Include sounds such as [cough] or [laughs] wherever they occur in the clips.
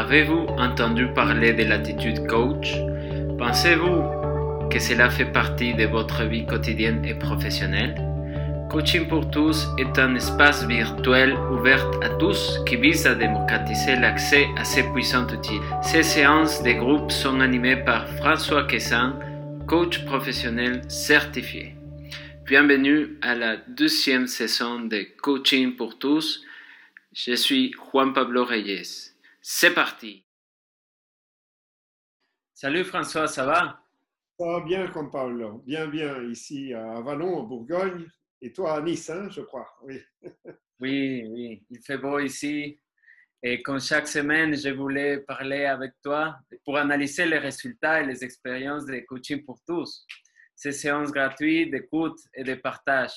Avez-vous entendu parler de l'attitude coach? Pensez-vous que cela fait partie de votre vie quotidienne et professionnelle? Coaching pour tous est un espace virtuel ouvert à tous qui vise à démocratiser l'accès à ces puissants outils. Ces séances de groupe sont animées par François Quessin, coach professionnel certifié. Bienvenue à la deuxième saison de Coaching pour tous. Je suis Juan Pablo Reyes. C'est parti. Salut François, ça va? Ça va bien, Juan Pablo. Bien, bien, ici à Vallon, en Bourgogne. Et toi à Nice, hein, je crois. Oui. oui, oui. Il fait beau ici. Et comme chaque semaine, je voulais parler avec toi pour analyser les résultats et les expériences de coaching pour tous. Ces séances gratuites d'écoute et de partage.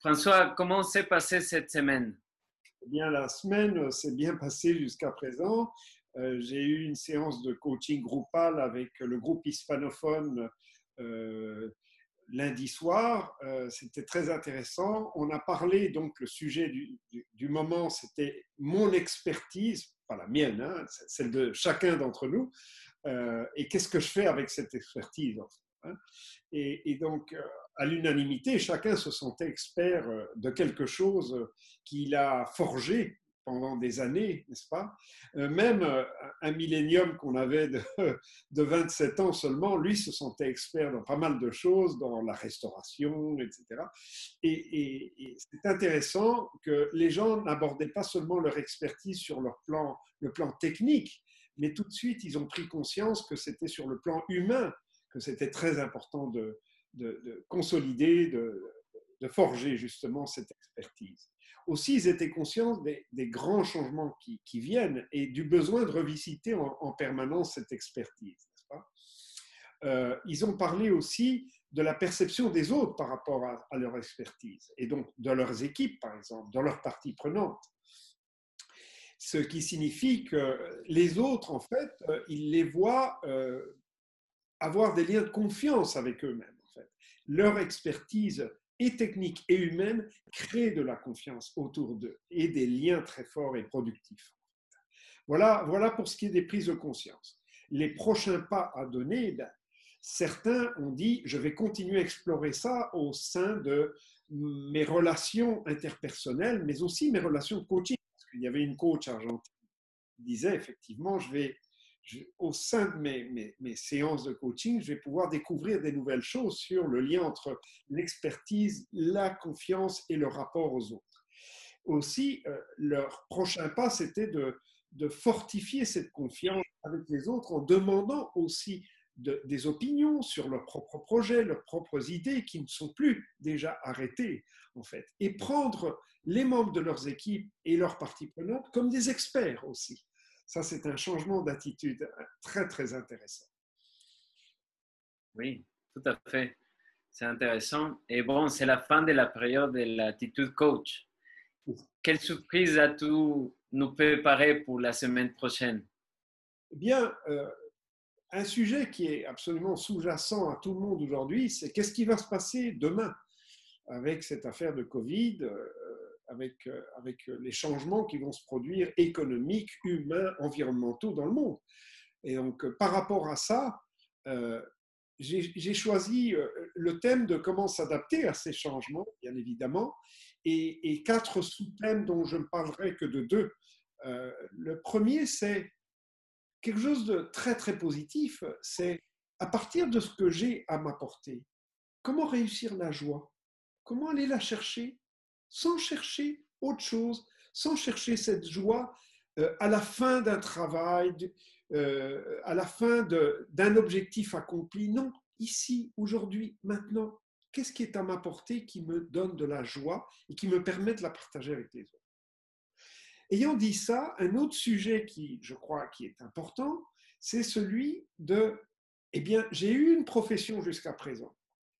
François, comment s'est passée cette semaine? Eh bien, la semaine s'est bien passée jusqu'à présent. Euh, j'ai eu une séance de coaching groupal avec le groupe hispanophone euh, lundi soir. Euh, c'était très intéressant. On a parlé, donc, le sujet du, moment, c'était mon expertise, pas la mienne, hein, celle de chacun d'entre nous. et qu'est-ce que je fais avec cette expertise. Et, donc, à l'unanimité, chacun se sentait expert euh, de quelque chose qu'il a forgé pendant des années, n'est-ce pas? Euh, Même euh, un millénium qu'on avait de, [laughs] de, 27 ans seulement, lui se sentait expert dans pas mal de choses, dans la restauration, etc. Et, et c'est intéressant que les gens n'abordaient pas seulement leur expertise sur leur plan, le plan technique, mais tout de suite, ils ont pris conscience que c'était sur le plan humain que c'était très important de, de, consolider, de, forger justement cette expertise. Aussi, ils étaient conscients des, grands changements qui, viennent et du besoin de revisiter en, permanence cette expertise. Euh, ils ont parlé aussi de la perception des autres par rapport à, à, leur expertise et donc de leurs équipes, par exemple, de leurs parties prenantes. Ce qui signifie que les autres, en fait, euh, ils les voient euh, avoir des liens de confiance avec eux-mêmes leur expertise et technique et humaine crée de la confiance autour d'eux et des liens très forts et productifs. Voilà, voilà pour ce qui est des prises de conscience. Les prochains pas à donner, ben, certains ont dit, je vais continuer à explorer ça au sein de mes relations interpersonnelles, mais aussi mes relations de coaching. Parce qu'il y avait une coach argentine qui disait, effectivement, je vais au sein de mes, séances de coaching, je vais pouvoir découvrir des nouvelles choses sur le lien entre l'expertise, la confiance et le rapport aux autres. Aussi, euh, leur prochain pas, c'était de, fortifier cette confiance avec les autres en demandant aussi des opinions sur leurs propres projets, leurs propres idées qui ne sont plus déjà arrêtées, en fait, et prendre les membres de leurs équipes et leurs parties prenantes comme des experts aussi ça, c'est un changement d'attitude très, très intéressant. Oui, tout à fait. C'est intéressant. Et bon, c'est la fin de la période de l'attitude coach. Quelle surprise as-tu nous préparé pour la semaine prochaine? Eh bien, euh, un sujet qui est absolument sous-jacent à tout le monde aujourd'hui, c'est qu'est-ce qui va se passer demain avec cette affaire de Covid euh, avec, euh, euh, les changements qui vont se produire économiques, humains, environnementaux dans le monde. Et donc, euh, par rapport à ça, j'ai choisi le thème de comment s'adapter à ces changements, bien évidemment, et quatre sous-thèmes dont je ne parlerai que de deux. le premier, c'est quelque chose de très, très positif, c'est à partir de ce que j'ai à m'apporter, comment réussir la joie, comment aller la chercher, sans chercher autre chose, sans chercher cette joie euh, à la fin d'un travail, euh, à la fin d'un objectif accompli. Non, ici, aujourd'hui, maintenant, qu'est-ce qui est à ma portée qui me donne de la joie et qui me permet de la partager avec les autres? Ayant dit ça, un autre sujet qui, je crois, qui est important, c'est celui de, eh bien, j'ai eu une profession jusqu'à présent.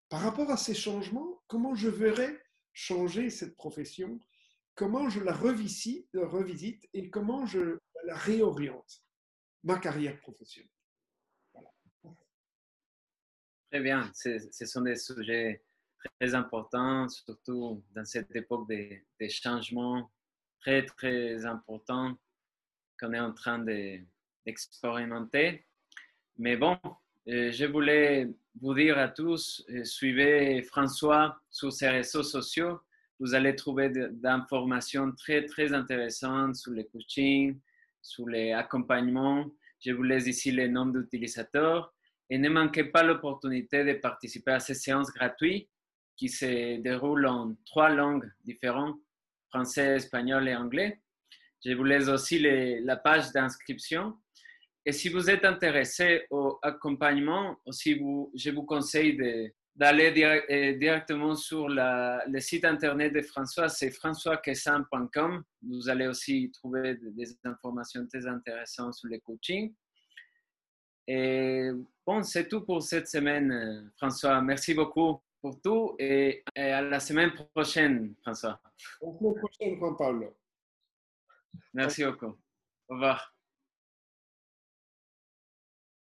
Par rapport à ces changements, comment je verrais changer cette profession, comment je la revisite, revisite et comment je la réoriente, ma carrière professionnelle. Très bien, ce sont des sujets très importants, surtout dans cette époque des, changements très, très importants qu'on est en train de, d'expérimenter. Mais bon, euh, je voulais vous dire à tous, euh, suivez François sur ses réseaux sociaux. Vous allez trouver d'informations très, très intéressantes sur les coaching, sur les accompagnements. Je vous laisse ici les noms d'utilisateurs. Et ne manquez pas l'opportunité de participer à ces séances gratuites qui se déroulent en trois langues différentes, français, espagnol et anglais. Je vous laisse aussi la page d'inscription. Et si vous êtes intéressé au accompagnement, aussi vous, je vous conseille d'aller euh, directement sur le site internet de François, c'est françoisquessin.com. Vous allez aussi trouver des informations très intéressantes sur le coaching. Et bon, c'est tout pour cette semaine, François. Merci beaucoup pour tout et, à la semaine prochaine, François. À la semaine prochaine, Juan Pablo. Merci beaucoup. Au revoir.